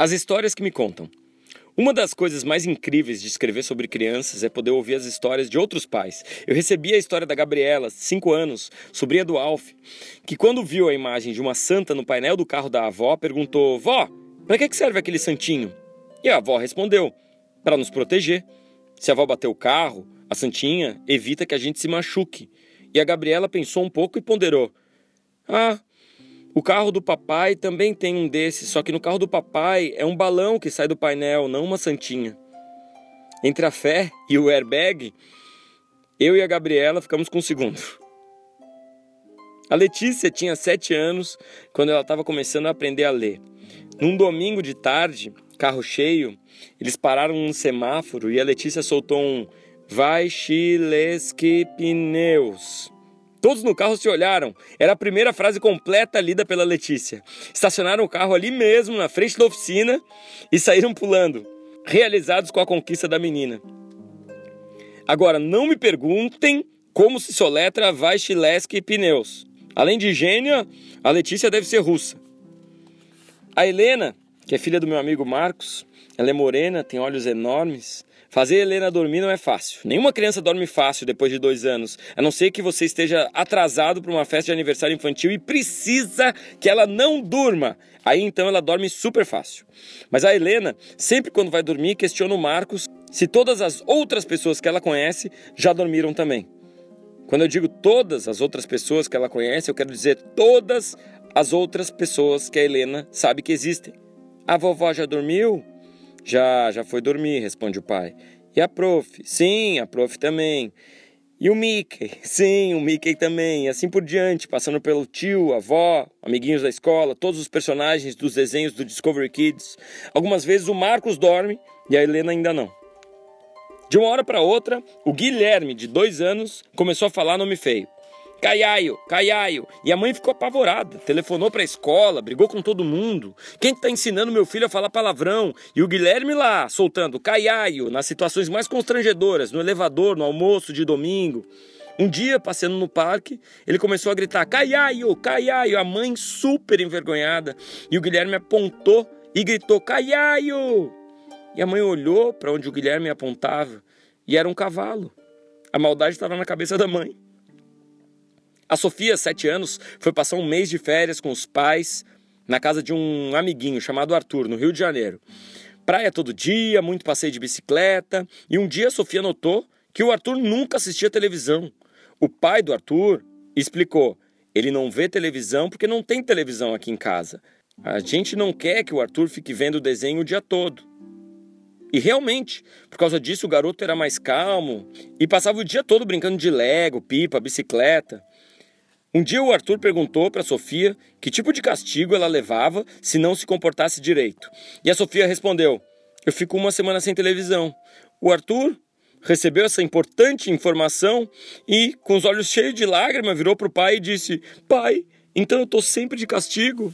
As histórias que me contam. Uma das coisas mais incríveis de escrever sobre crianças é poder ouvir as histórias de outros pais. Eu recebi a história da Gabriela, 5 anos, sobrinha do Alf, que quando viu a imagem de uma santa no painel do carro da avó, perguntou: Vó, para que serve aquele santinho? E a avó respondeu: Para nos proteger. Se a avó bater o carro, a santinha evita que a gente se machuque. E a Gabriela pensou um pouco e ponderou: Ah, o carro do papai também tem um desses, só que no carro do papai é um balão que sai do painel, não uma santinha. Entre a fé e o airbag, eu e a Gabriela ficamos com o segundo. A Letícia tinha sete anos quando ela estava começando a aprender a ler. Num domingo de tarde, carro cheio, eles pararam num semáforo e a Letícia soltou um Vai Chileski Pneus. Todos no carro se olharam. Era a primeira frase completa lida pela Letícia. Estacionaram o carro ali mesmo, na frente da oficina, e saíram pulando, realizados com a conquista da menina. Agora, não me perguntem como se soletra Vaishilesky Pneus. Além de gênia, a Letícia deve ser russa. A Helena, que é filha do meu amigo Marcos, ela é morena, tem olhos enormes, Fazer Helena dormir não é fácil. Nenhuma criança dorme fácil depois de dois anos, a não ser que você esteja atrasado para uma festa de aniversário infantil e precisa que ela não durma. Aí então ela dorme super fácil. Mas a Helena, sempre quando vai dormir, questiona o Marcos se todas as outras pessoas que ela conhece já dormiram também. Quando eu digo todas as outras pessoas que ela conhece, eu quero dizer todas as outras pessoas que a Helena sabe que existem. A vovó já dormiu? Já, já foi dormir, responde o pai. E a prof? Sim, a prof também. E o Mickey? Sim, o Mickey também. E assim por diante, passando pelo tio, avó, amiguinhos da escola, todos os personagens dos desenhos do Discovery Kids. Algumas vezes o Marcos dorme e a Helena ainda não. De uma hora para outra, o Guilherme, de dois anos, começou a falar nome feio. Caiaio, Caiaio. E a mãe ficou apavorada, telefonou para a escola, brigou com todo mundo. Quem está ensinando meu filho a falar palavrão? E o Guilherme lá, soltando Caiaio, nas situações mais constrangedoras, no elevador, no almoço de domingo. Um dia, passeando no parque, ele começou a gritar: Caiaio, Caiaio. A mãe, super envergonhada. E o Guilherme apontou e gritou: Caiaio. E a mãe olhou para onde o Guilherme apontava e era um cavalo. A maldade estava na cabeça da mãe. A Sofia, sete anos, foi passar um mês de férias com os pais na casa de um amiguinho chamado Arthur, no Rio de Janeiro. Praia todo dia, muito passeio de bicicleta, e um dia a Sofia notou que o Arthur nunca assistia televisão. O pai do Arthur explicou: ele não vê televisão porque não tem televisão aqui em casa. A gente não quer que o Arthur fique vendo o desenho o dia todo. E realmente, por causa disso, o garoto era mais calmo e passava o dia todo brincando de lego, pipa, bicicleta. Um dia o Arthur perguntou para Sofia que tipo de castigo ela levava se não se comportasse direito. E a Sofia respondeu: Eu fico uma semana sem televisão. O Arthur recebeu essa importante informação e, com os olhos cheios de lágrimas, virou para o pai e disse: Pai, então eu estou sempre de castigo.